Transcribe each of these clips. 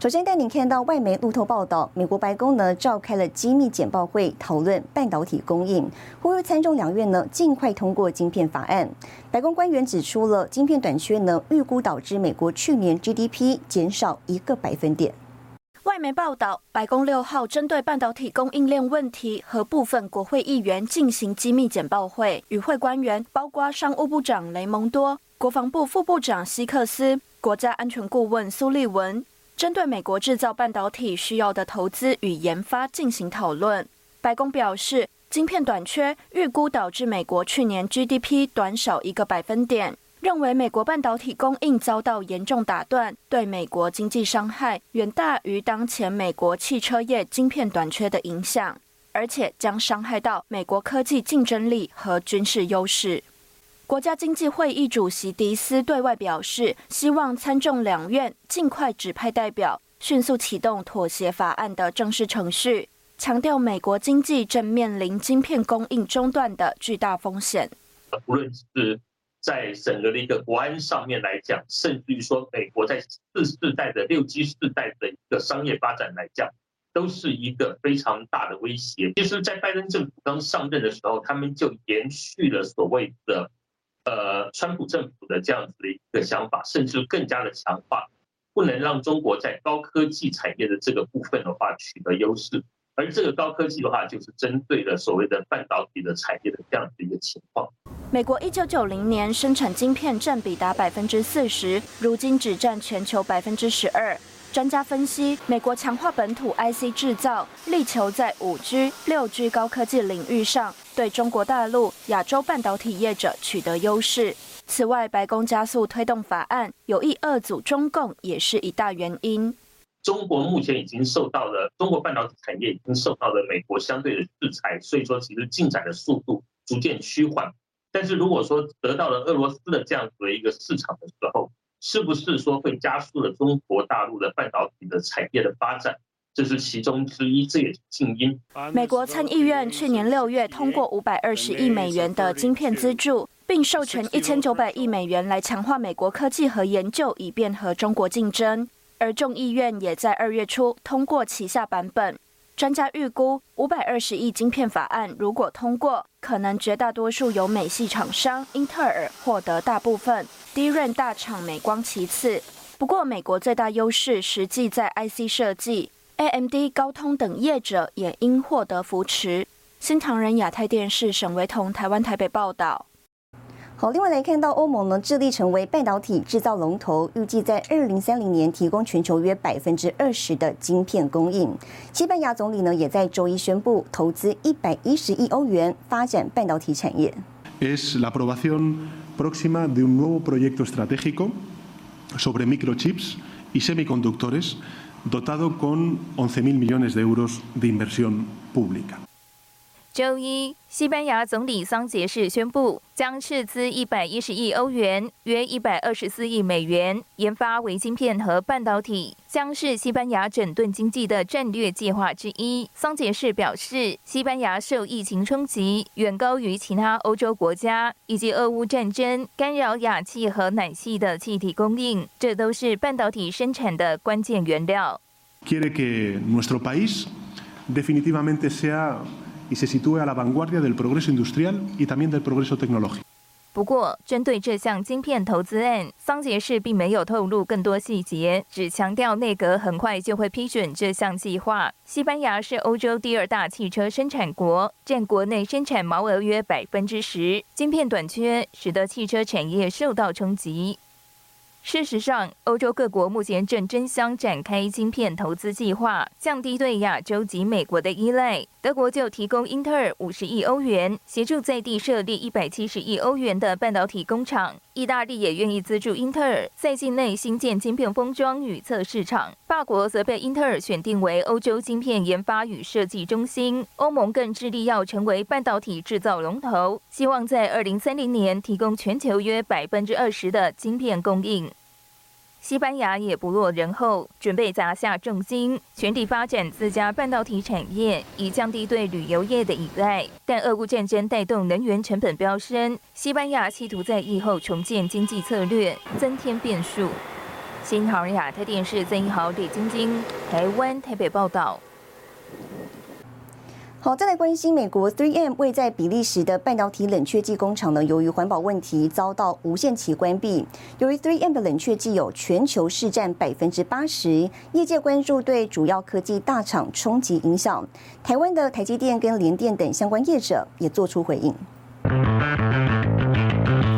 首先带您看到外媒路透报道，美国白宫呢召开了机密简报会，讨论半导体供应，呼吁参众两院呢尽快通过晶片法案。白宫官员指出了晶片短缺呢，预估导致美国去年 GDP 减少一个百分点。外媒报道，白宫六号针对半导体供应链问题和部分国会议员进行机密简报会，与会官员包括商务部长雷蒙多、国防部副部长希克斯、国家安全顾问苏利文，针对美国制造半导体需要的投资与研发进行讨论。白宫表示，晶片短缺预估导致美国去年 GDP 短少一个百分点。认为美国半导体供应遭到严重打断，对美国经济伤害远大于当前美国汽车业晶片短缺的影响，而且将伤害到美国科技竞争力和军事优势。国家经济会议主席迪斯对外表示，希望参众两院尽快指派代表，迅速启动妥协法案的正式程序，强调美国经济正面临晶片供应中断的巨大风险。无论是在整个的一个国安上面来讲，甚至于说美国在四世代的六 G 世代的一个商业发展来讲，都是一个非常大的威胁。其实，在拜登政府刚上任的时候，他们就延续了所谓的呃川普政府的这样子的一个想法，甚至更加的强化，不能让中国在高科技产业的这个部分的话取得优势。而这个高科技的话，就是针对了所谓的半导体的产业的这样子一个情况。美国一九九零年生产晶片占比达百分之四十，如今只占全球百分之十二。专家分析，美国强化本土 IC 制造，力求在五 G、六 G 高科技领域上对中国大陆、亚洲半导体业者取得优势。此外，白宫加速推动法案，有意遏阻中共，也是一大原因。中国目前已经受到了中国半导体产业已经受到了美国相对的制裁，所以说其实进展的速度逐渐趋缓。但是如果说得到了俄罗斯的这样子的一个市场的时候，是不是说会加速了中国大陆的半导体的产业的发展？这是其中之一，这也是静音。美国参议院去年六月通过五百二十亿美元的晶片资助，并授权一千九百亿美元来强化美国科技和研究，以便和中国竞争。而众议院也在二月初通过旗下版本。专家预估，五百二十亿晶片法案如果通过，可能绝大多数由美系厂商英特尔获得大部分，低润大厂美光其次。不过，美国最大优势实际在 IC 设计，AMD、高通等业者也应获得扶持。新唐人亚太电视沈维彤台湾台北报道。好，另外来看到欧盟呢，致力成为半导体制造龙头，预计在二零三零年提供全球约百分之二十的晶片供应。西班牙总理呢，也在周一宣布投资一百一十亿欧元发展半导体产业。Es la aprobación próxima de un nuevo proyecto estratégico sobre microchips y semiconductores dotado con 11.000 millones de euros de inversión pública. 周一，西班牙总理桑杰士宣布，将斥资一百一十亿欧元（约一百二十四亿美元）研发微晶片和半导体，将是西班牙整顿经济的战略计划之一。桑杰士表示，西班牙受疫情冲击远高于其他欧洲国家，以及俄乌战争干扰氩气和奶气的气体供应，这都是半导体生产的关键原料。Y se sitúe a la vanguardia del progreso industrial y también del progreso tecnológico. 不过，针对这项晶片投资案，桑杰士并没有透露更多细节，只强调内阁很快就会批准这项计划。西班牙是欧洲第二大汽车生产国，占国内生产毛额约百分之十。晶片短缺使得汽车产业受到冲击。事实上，欧洲各国目前正争相展开晶片投资计划，降低对亚洲及美国的依赖。德国就提供英特尔五十亿欧元，协助在地设立一百七十亿欧元的半导体工厂。意大利也愿意资助英特尔在境内新建晶片封装与测试场。法国则被英特尔选定为欧洲晶片研发与设计中心。欧盟更致力要成为半导体制造龙头，希望在二零三零年提供全球约百分之二十的晶片供应。西班牙也不落人后，准备砸下重金，全力发展自家半导体产业，以降低对旅游业的依赖。但俄乌战争带动能源成本飙升，西班牙企图在疫后重建经济策略，增添变数。新唐亚太电视曾一豪、李晶晶，台湾台北报道。好，再来关心美国 3M 位在比利时的半导体冷却剂工厂呢，由于环保问题遭到无限期关闭。由于 3M 的冷却剂有全球市占百分之八十，业界关注对主要科技大厂冲击影响。台湾的台积电跟联电等相关业者也做出回应。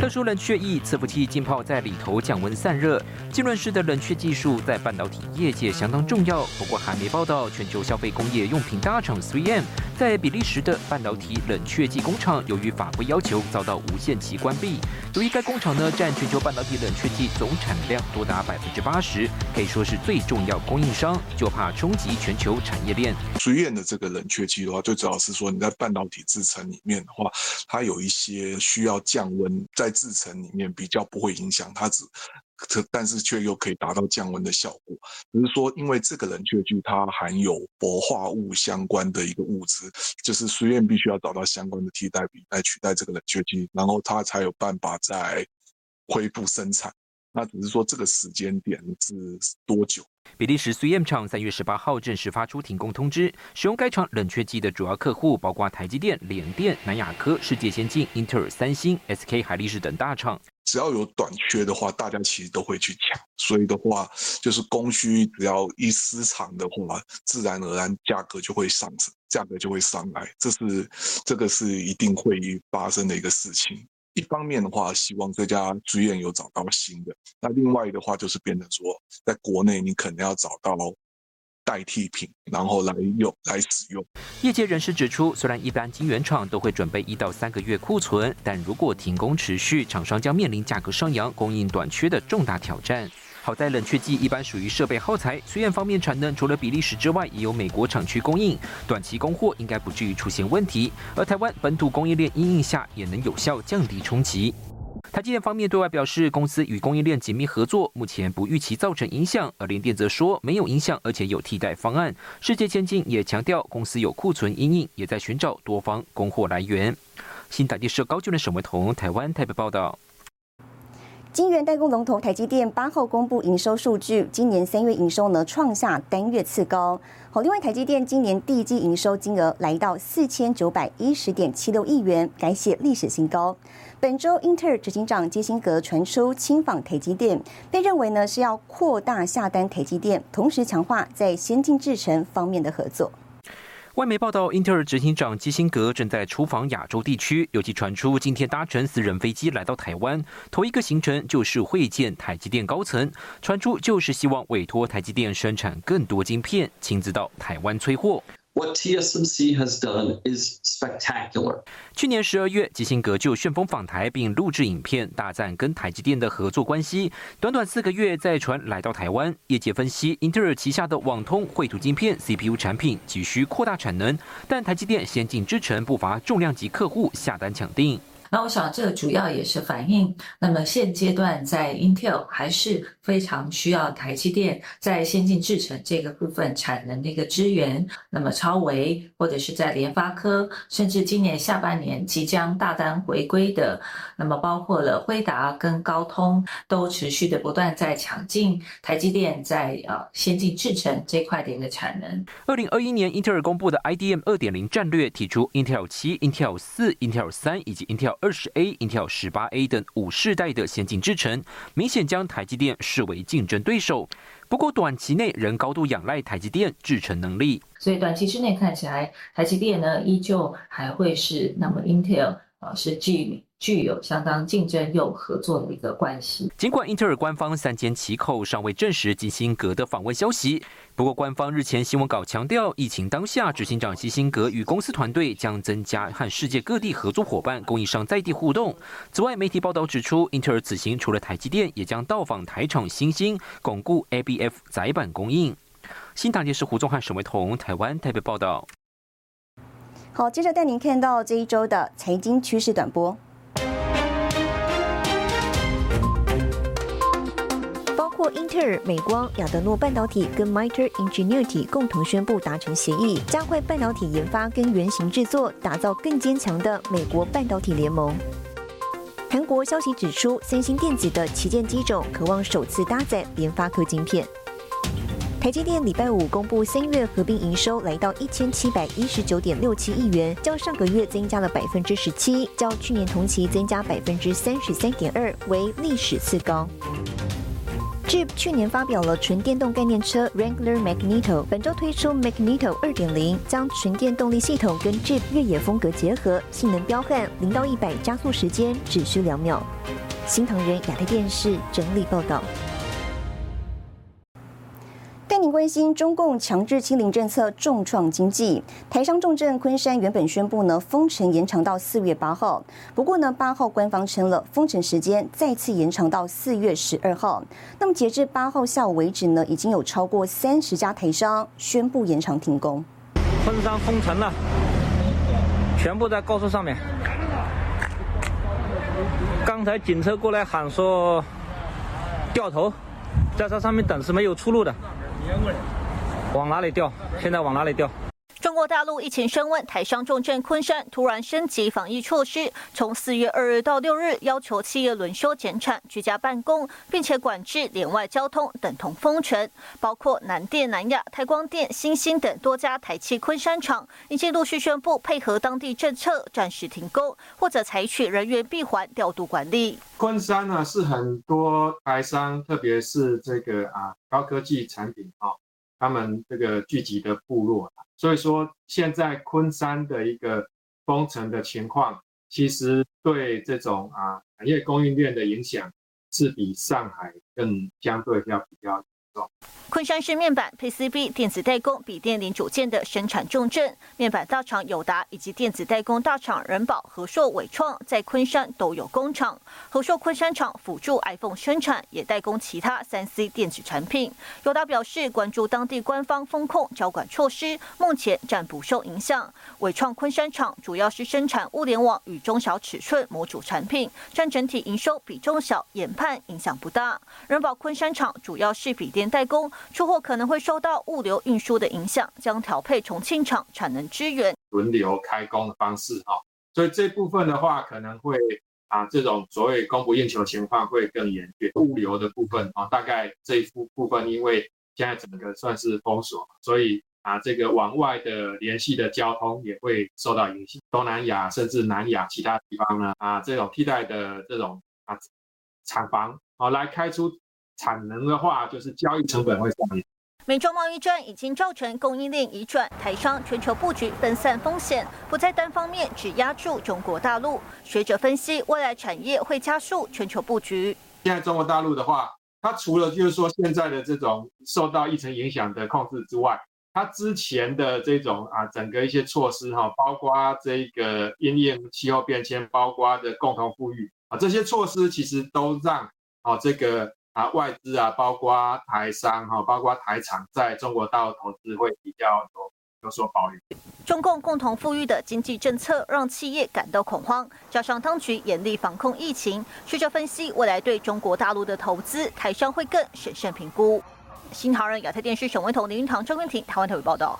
特殊冷却液伺服器浸泡在里头降温散热，浸润式的冷却技术在半导体业界相当重要。不过还没报道，全球消费工业用品大厂 3M 在比利时的半导体冷却剂工厂，由于法规要求遭到无限期关闭。由于该工厂呢占全球半导体冷却剂总产量多达百分之八十，可以说是最重要供应商，就怕冲击全球产业链。3M 的这个冷却剂的话，最主要是说你在半导体制程里面的话，它有一些需要降温在。制成里面比较不会影响它，只但是却又可以达到降温的效果。只是说，因为这个冷却剂它含有氟化物相关的一个物质，就是实验必须要找到相关的替代品来取代这个冷却剂，然后它才有办法再恢复生产。那只是说这个时间点是多久？比利时 3M 厂三月十八号正式发出停工通知，使用该厂冷却剂的主要客户包括台积电、联电、南亚科、世界先进、英特尔、三星、SK 海力士等大厂。只要有短缺的话，大家其实都会去抢，所以的话就是供需只要一失常的话，自然而然价格就会上升，价格就会上来，这是这个是一定会发生的一个事情。一方面的话，希望这家剧院有找到新的；那另外的话，就是变成说，在国内你可能要找到代替品，然后来用来使用。业界人士指出，虽然一般晶圆厂都会准备一到三个月库存，但如果停工持续，厂商将面临价格上扬、供应短缺的重大挑战。好在冷却剂一般属于设备耗材，虽然方面产能除了比利时之外，也有美国厂区供应，短期供货应该不至于出现问题。而台湾本土供应链因应下，也能有效降低冲击。台积电方面对外表示，公司与供应链紧密合作，目前不预期造成影响。而联电则说没有影响，而且有替代方案。世界先进也强调，公司有库存阴影，也在寻找多方供货来源。新台电社高就的沈维彤，台湾台北报道。晶圆代工龙头台积电八号公布营收数据，今年三月营收呢创下单月次高。好，另外台积电今年第一季营收金额来到四千九百一十点七六亿元，改写历史新高。本周英特尔执行长基辛格传出亲访台积电，被认为呢是要扩大下单台积电，同时强化在先进制程方面的合作。外媒报道，英特尔执行长基辛格正在出访亚洲地区，尤其传出今天搭乘私人飞机来到台湾，头一个行程就是会见台积电高层，传出就是希望委托台积电生产更多晶片，亲自到台湾催货。What TSMC has done is spectacular. 去年十二月，基辛格就旋风访台，并录制影片，大赞跟台积电的合作关系。短短四个月，再传来到台湾，业界分析，英特尔旗下的网通绘图晶片 CPU 产品急需扩大产能，但台积电先进制程不乏重量级客户下单抢订。那我想，这主要也是反映，那么现阶段在 Intel 还是非常需要台积电在先进制程这个部分产能的一个支援。那么超维或者是在联发科，甚至今年下半年即将大单回归的，那么包括了辉达跟高通，都持续的不断在抢进台积电在呃先进制程这块的一个产能。二零二一年，英特尔公布的 IDM 二点零战略，提出 Intel 七、Intel 四、Intel 三以及 Intel。二十 A、Intel 十八 A 等五世代的先进制程，明显将台积电视为竞争对手。不过，短期内仍高度仰赖台积电制程能力。所以，短期之内看起来，台积电呢依旧还会是那么 Intel 啊是具具有相当竞争又合作的一个关系。尽管英特尔官方三缄其口，尚未证实基辛格的访问消息，不过官方日前新闻稿强调，疫情当下，执行长基辛格与公司团队将增加和世界各地合作伙伴、供应商在地互动。此外，媒体报道指出，英特尔此行除了台积电，也将到访台厂新兴，巩固 ABF 载板供应。新唐电视胡宗汉、沈维彤，台湾台北报道。好，接着带您看到这一周的财经趋势短波。包括英特尔、美光、亚德诺半导体跟 Miter Ingenuity 共同宣布达成协议，加快半导体研发跟原型制作，打造更坚强的美国半导体联盟。韩国消息指出，三星电子的旗舰机种渴望首次搭载联发科晶片。台积电礼拜五公布三月合并营收来到一千七百一十九点六七亿元，较上个月增加了百分之十七，较去年同期增加百分之三十三点二，为历史次高。Jeep 去年发表了纯电动概念车 Wrangler Magneto，本周推出 Magneto 二点零，将纯电动力系统跟 Jeep 越野风格结合，性能彪悍，零到一百加速时间只需两秒。新唐人亚太电视整理报道。带您关心中共强制清零政策重创经济，台商重镇昆山原本宣布呢封城延长到四月八号，不过呢八号官方称了封城时间再次延长到四月十二号。那么截至八号下午为止呢，已经有超过三十家台商宣布延长停工。昆山封城了，全部在高速上面。刚才警车过来喊说掉头，在这上面等是没有出路的。往哪里钓？现在往哪里钓？中国大陆疫情升温，台商重镇昆山突然升级防疫措施，从四月二日到六日，要求企业轮休减产、居家办公，并且管制连外交通，等同封城。包括南电、南亚、台光电、新兴等多家台企昆山厂，已经陆续宣布配合当地政策，暂时停工，或者采取人员闭环调度管理。昆山呢，是很多台商，特别是这个啊高科技产品啊。他们这个聚集的部落，所以说现在昆山的一个封城的情况，其实对这种啊产业供应链的影响，是比上海更相对要比较。昆山是面板、PCB、电子代工、笔电零组件的生产重镇。面板大厂友达以及电子代工大厂人保、和硕、伟创在昆山都有工厂。和硕昆山厂辅助 iPhone 生产，也代工其他三 C 电子产品。友达表示，关注当地官方风控交管措施，目前暂不受影响。伟创昆山厂主要是生产物联网与中小尺寸模组产品，占整体营收比重小，研判影响不大。人保昆山厂主要是笔电。代工出货可能会受到物流运输的影响，将调配重庆厂产能支援，轮流开工的方式哈，所以这部分的话可能会啊这种所谓供不应求情况会更严峻。物流的部分啊，大概这一部部分因为现在整个算是封锁，所以啊这个往外的联系的交通也会受到影响。东南亚甚至南亚其他地方呢啊这种替代的这种啊厂房啊来开出。产能的话，就是交易成本会上涨。美中贸易战已经造成供应链移转，台商全球布局分散风险，不再单方面只压住中国大陆。学者分析，未来产业会加速全球布局。现在中国大陆的话，它除了就是说现在的这种受到疫情影响的控制之外，它之前的这种啊整个一些措施哈，包括这个因应气候变迁，包括的共同富裕啊这些措施，其实都让啊这个。啊，外资啊，包括台商哈，包括台厂在中国大陆投资会比较有有所保留。中共共同富裕的经济政策让企业感到恐慌，加上当局严厉防控疫情，学者分析未来对中国大陆的投资，台商会更审慎评估。新唐人亚太电视沈文彤、林云堂、周文婷，台湾特别报道。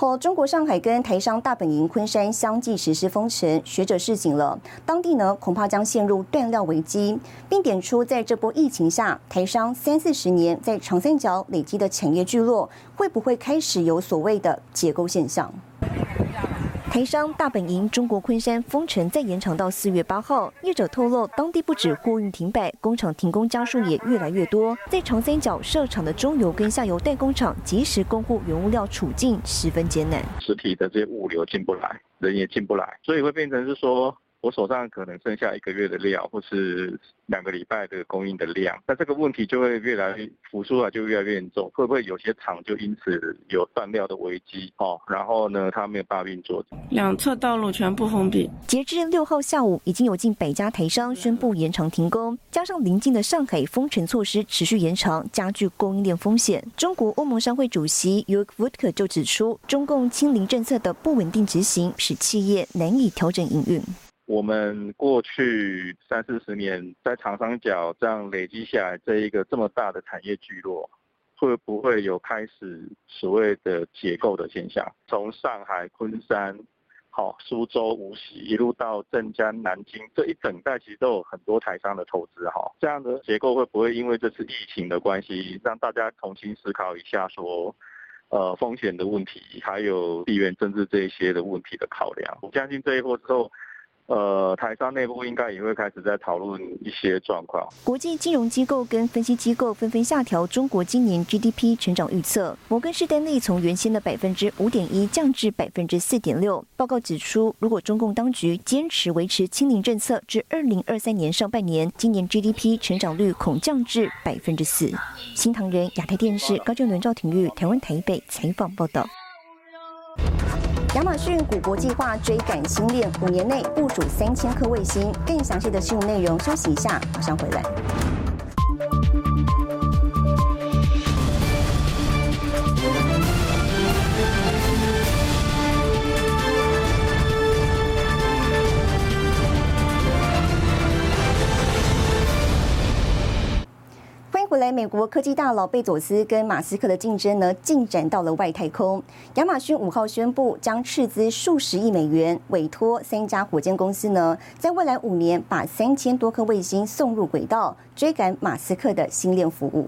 和中国上海跟台商大本营昆山相继实施封城，学者示警了，当地呢恐怕将陷入断料危机，并点出在这波疫情下，台商三四十年在长三角累积的产业聚落，会不会开始有所谓的结构现象？台商大本营中国昆山封城再延长到四月八号，业者透露，当地不止货运停摆，工厂停工家数也越来越多。在长三角设厂的中游跟下游代工厂，及时供货原物料处境十分艰难，实体的这些物流进不来，人也进不来，所以会变成是说。我手上可能剩下一个月的料，或是两个礼拜的供应的量，那这个问题就会越来越浮出来，就越来越严重。会不会有些厂就因此有断料的危机？哦，然后呢，它没有办法运作。两侧道路全部封闭。截至六号下午，已经有近百家台商宣布延长停工，加上临近的上海封城措施持续延长，加剧供应链风险。中国欧盟商会主席 y u k Vodka 就指出，中共清零政策的不稳定执行，使企业难以调整营运。我们过去三四十年在长三角这样累积下来，这一个这么大的产业聚落，会不会有开始所谓的结构的现象？从上海、昆山、好苏州、无锡一路到镇江、南京，这一整带其实都有很多台商的投资哈。这样的结构会不会因为这次疫情的关系，让大家重新思考一下，说呃风险的问题，还有地缘政治这一些的问题的考量？我相信这一波之后。呃，台商内部应该也会开始在讨论一些状况。国际金融机构跟分析机构纷纷下调中国今年 GDP 成长预测。摩根士丹利从原先的百分之五点一降至百分之四点六。报告指出，如果中共当局坚持维持清零政策至二零二三年上半年，今年 GDP 成长率恐降至百分之四。新唐人亚太电视高俊伦、赵廷玉台湾台北采访报道。亚马逊古国计划追赶星链，五年内部署三千颗卫星。更详细的新闻内容，休息一下，马上回来。回来，美国科技大佬贝佐斯跟马斯克的竞争呢，进展到了外太空。亚马逊五号宣布，将斥资数十亿美元，委托三家火箭公司呢，在未来五年把三千多颗卫星送入轨道，追赶马斯克的星链服务。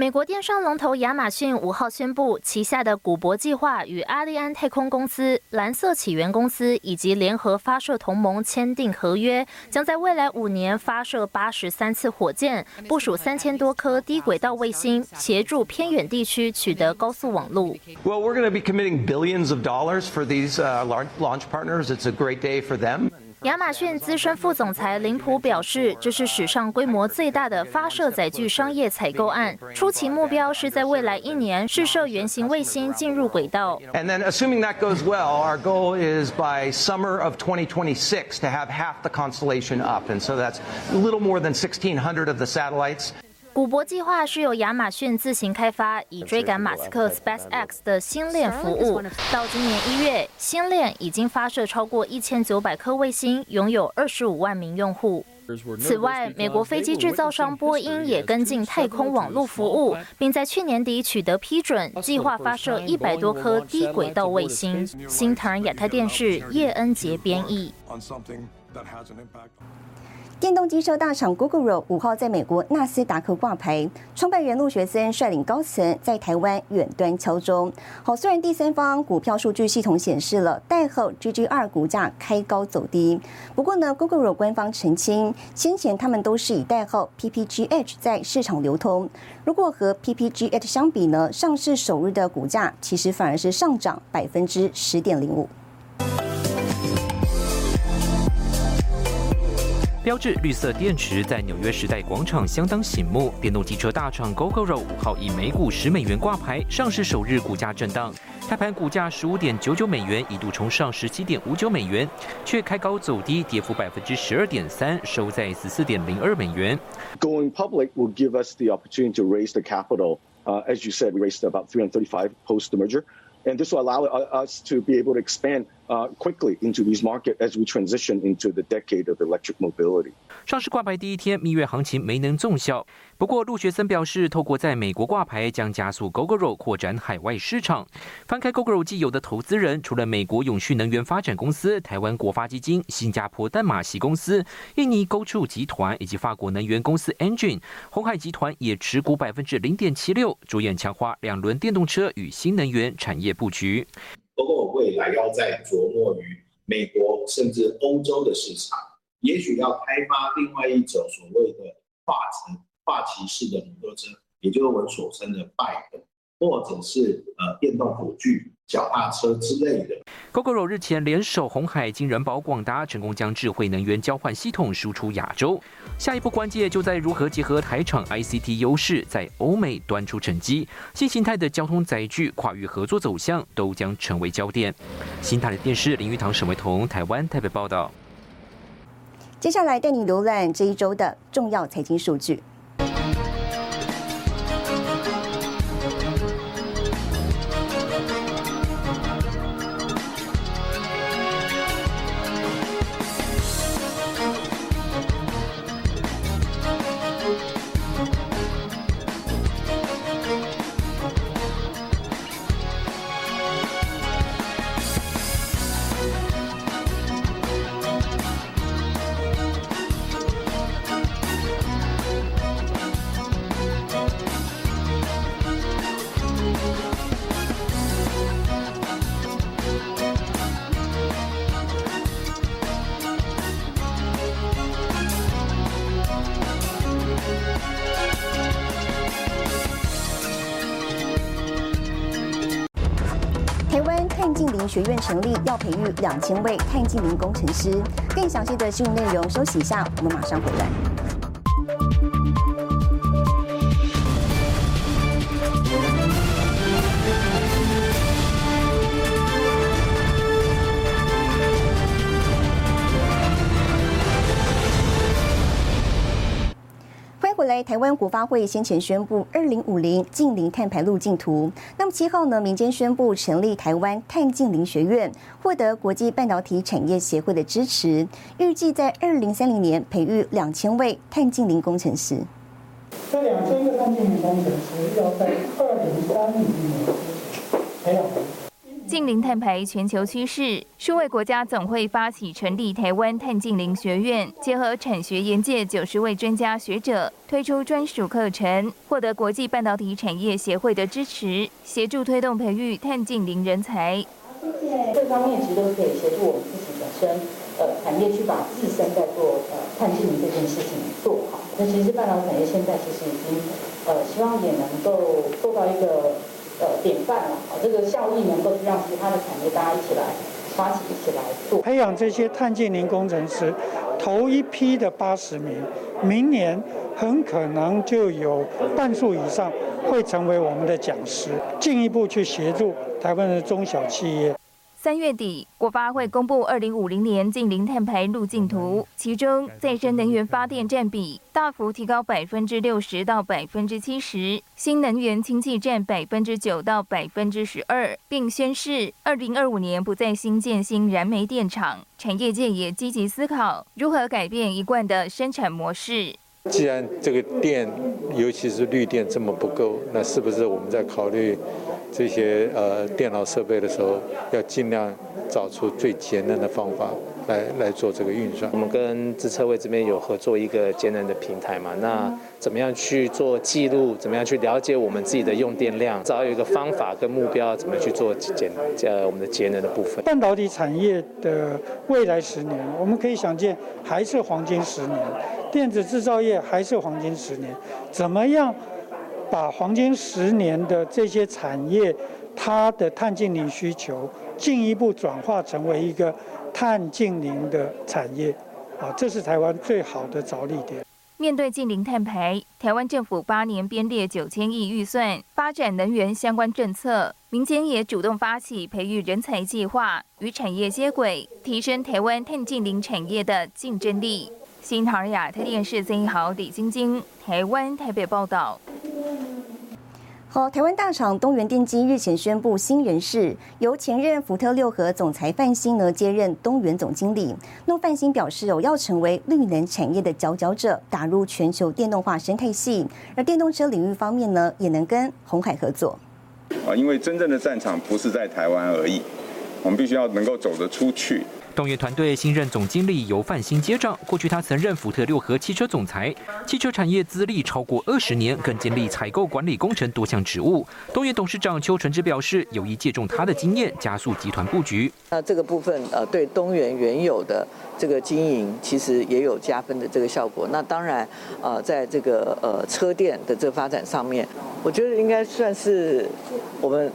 美国电商龙头亚马逊五号宣布，旗下的古博计划与阿利安太空公司、蓝色起源公司以及联合发射同盟签订合约，将在未来五年发射八十三次火箭，部署三千多颗低轨道卫星，协助偏远地区取得高速网络。Well, we're going to be committing billions of dollars for these launch partners. It's a great day for them. 亚马逊资深副总裁林普表示，这是史上规模最大的发射载具商业采购案。初期目标是在未来一年试射原型卫星进入轨道。And then, assuming that goes well, our goal is by summer of 2026 to have half the constellation up, and so that's a little more than 1,600 of the satellites. 古博计划是由亚马逊自行开发，以追赶马斯克 SpaceX 的星链服务。到今年一月，星链已经发射超过一千九百颗卫星，拥有二十五万名用户。此外，美国飞机制造商波音也跟进太空网络服务，并在去年底取得批准，计划发射一百多颗低轨道卫星。新唐亚太电视叶恩杰编译。电动机车大厂 Google 五号在美国纳斯达克挂牌，创办人陆学森率领高层在台湾远端敲钟。好，虽然第三方股票数据系统显示了代号 GG 二股价开高走低，不过呢，Google 官方澄清，先前他们都是以代号 PPGH 在市场流通。如果和 PPGH 相比呢，上市首日的股价其实反而是上涨百分之十点零五。标志绿色电池在纽约时代广场相当醒目。电动机车大厂 GoGoRo 五号以每股十美元挂牌，上市首日股价震荡，开盘股价十五点九九美元，一度冲上十七点五九美元，却开高走低，跌幅百分之十二点三，收在十四点零二美元。Going public will give us the opportunity to raise the capital. Uh, as you said, we raised about 335 post the merger, and this will allow us to be able to expand. Quickly into these market as we transition into the decade of electric mobility. 上市挂牌第一天，蜜月行情没能奏效。不过，陆学森表示，透过在美国挂牌，将加速 GoGoRo 扩展海外市场。翻开 GoGoRo 既有的投资人，除了美国永续能源发展公司、台湾国发基金、新加坡淡马锡公司、印尼 GoTo 集团以及法国能源公司 Engine，红海集团也持股百分之零点七六，着眼强化两轮电动车与新能源产业布局。包括我未来要在琢磨于美国甚至欧洲的市场，也许要开发另外一种所谓的跨城跨骑式的摩托车，也就是我们所称的 bike，或者是呃电动辅具。脚踏车之类的。GoGoRo 日前联手红海、金人保、广达，成功将智慧能源交换系统输出亚洲。下一步关键就在如何结合台厂 ICT 优势，在欧美端出成绩。新形态的交通载具跨域合作走向都将成为焦点。新台的电视林玉堂、沈维彤，台湾台北报道。接下来带你浏览这一周的重要财经数据。学院成立要培育两千位碳净零工程师。更详细的新闻内容，休息一下，我们马上回来。台湾国发会先前宣布二零五零近零碳排路径图。那么七号呢，民间宣布成立台湾碳近零学院，获得国际半导体产业协会的支持，预计在二零三零年培育两千位碳近零工程师。这两千个碳近零工程师要在二零三零年培养。近零碳排全球趋势，数位国家总会发起成立台湾碳近零学院，结合产学研界九十位专家学者，推出专属课程，获得国际半导体产业协会的支持，协助推动培育碳近零人才。这方面其实都可以协助我们自己本身，呃，产业去把自身在做呃碳近零这件事情做好。那其实半导体产业现在其实已经，呃，希望也能够做到一个。呃，典范嘛，这个效益能够让其他的产业大家一起来发起，一起来做。培养这些碳建零工程师，头一批的八十名，明年很可能就有半数以上会成为我们的讲师，进一步去协助台湾的中小企业。三月底，国发会公布二零五零年近零碳排路径图，其中再生能源发电占比大幅提高百分之六十到百分之七十，新能源氢气占百分之九到百分之十二，并宣示二零二五年不再新建新燃煤电厂。产业界也积极思考如何改变一贯的生产模式。既然这个电，尤其是绿电这么不够，那是不是我们在考虑？这些呃电脑设备的时候，要尽量找出最节能的方法来来做这个运算。我们跟自测位这边有合作一个节能的平台嘛？那怎么样去做记录？怎么样去了解我们自己的用电量？找有一个方法跟目标，怎么去做节呃我们的节能的部分？半导体产业的未来十年，我们可以想见还是黄金十年，电子制造业还是黄金十年，怎么样？把黄金十年的这些产业，它的碳净零需求进一步转化成为一个碳净零的产业，啊，这是台湾最好的着力点。面对近零碳排，台湾政府八年编列九千亿预算发展能源相关政策，民间也主动发起培育人才计划，与产业接轨，提升台湾碳净零产业的竞争力。新唐尔亚特电视曾一豪、李晶晶，台湾台北报道。好，台湾大厂东元电机日前宣布新人事，由前任福特六合总裁范兴呢接任东元总经理。那范兴表示，哦要成为绿能产业的佼佼者，打入全球电动化生态系。而电动车领域方面呢，也能跟红海合作。啊，因为真正的战场不是在台湾而已，我们必须要能够走得出去。东元团队新任总经理由范兴接掌，过去他曾任福特六合汽车总裁，汽车产业资历超过二十年，更经历采购管理工程多项职务。东元董事长邱纯之表示，有意借重他的经验，加速集团布局。那这个部分呃，对东元原有的这个经营，其实也有加分的这个效果。那当然，呃，在这个呃车店的这个发展上面，我觉得应该算是我们。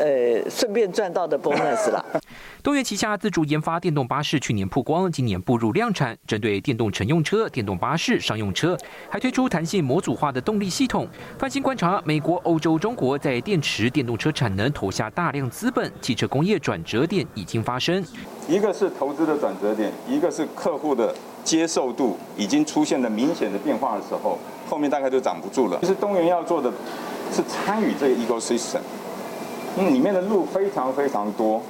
呃，顺便赚到的 bonus 啦。东元旗下自主研发电动巴士，去年曝光，今年步入量产。针对电动乘用车、电动巴士、商用车，还推出弹性模组化的动力系统。翻新观察，美国、欧洲、中国在电池电动车产能投下大量资本，汽车工业转折点已经发生。一个是投资的转折点，一个是客户的接受度已经出现了明显的变化的时候，后面大概就挡不住了。其实东元要做的是参与这个 ecosystem。里面的路非常非常多，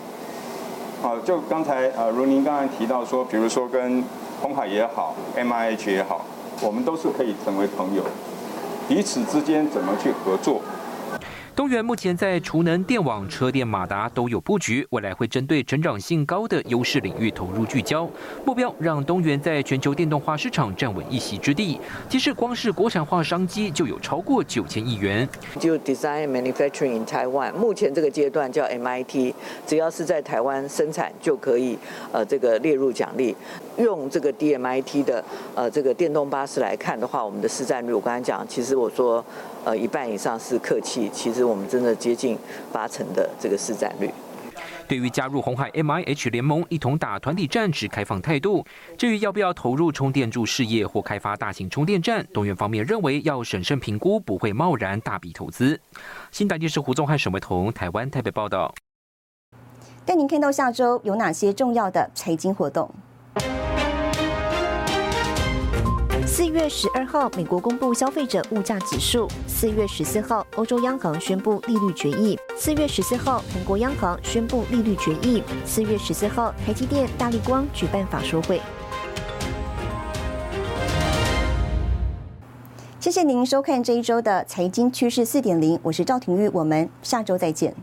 好，就刚才呃，如您刚才提到说，比如说跟红海也好，M I H 也好，我们都是可以成为朋友，彼此之间怎么去合作？东元目前在储能、电网、车电、马达都有布局，未来会针对成长性高的优势领域投入聚焦，目标让东元在全球电动化市场站稳一席之地。其实光是国产化商机就有超过九千亿元。就 Design Manufacturing in Taiwan，目前这个阶段叫 MIT，只要是在台湾生产就可以呃这个列入奖励。用这个 DMIT 的呃这个电动巴士来看的话，我们的市占率我刚才讲，其实我说。呃，一半以上是客气，其实我们真的接近八成的这个市占率。对于加入红海 M I H 联盟一同打团体战，持开放态度。至于要不要投入充电柱事业或开发大型充电站，东元方面认为要审慎评估，不会贸然大笔投资。新台电视胡宗汉、沈维彤，台湾台北报道。带您看到下周有哪些重要的财经活动。四月十二号，美国公布消费者物价指数；四月十四号，欧洲央行宣布利率决议；四月十四号，韩国央行宣布利率决议；四月十四号，台积电、大力光举办法说会。谢谢您收看这一周的财经趋势四点零，我是赵廷玉，我们下周再见。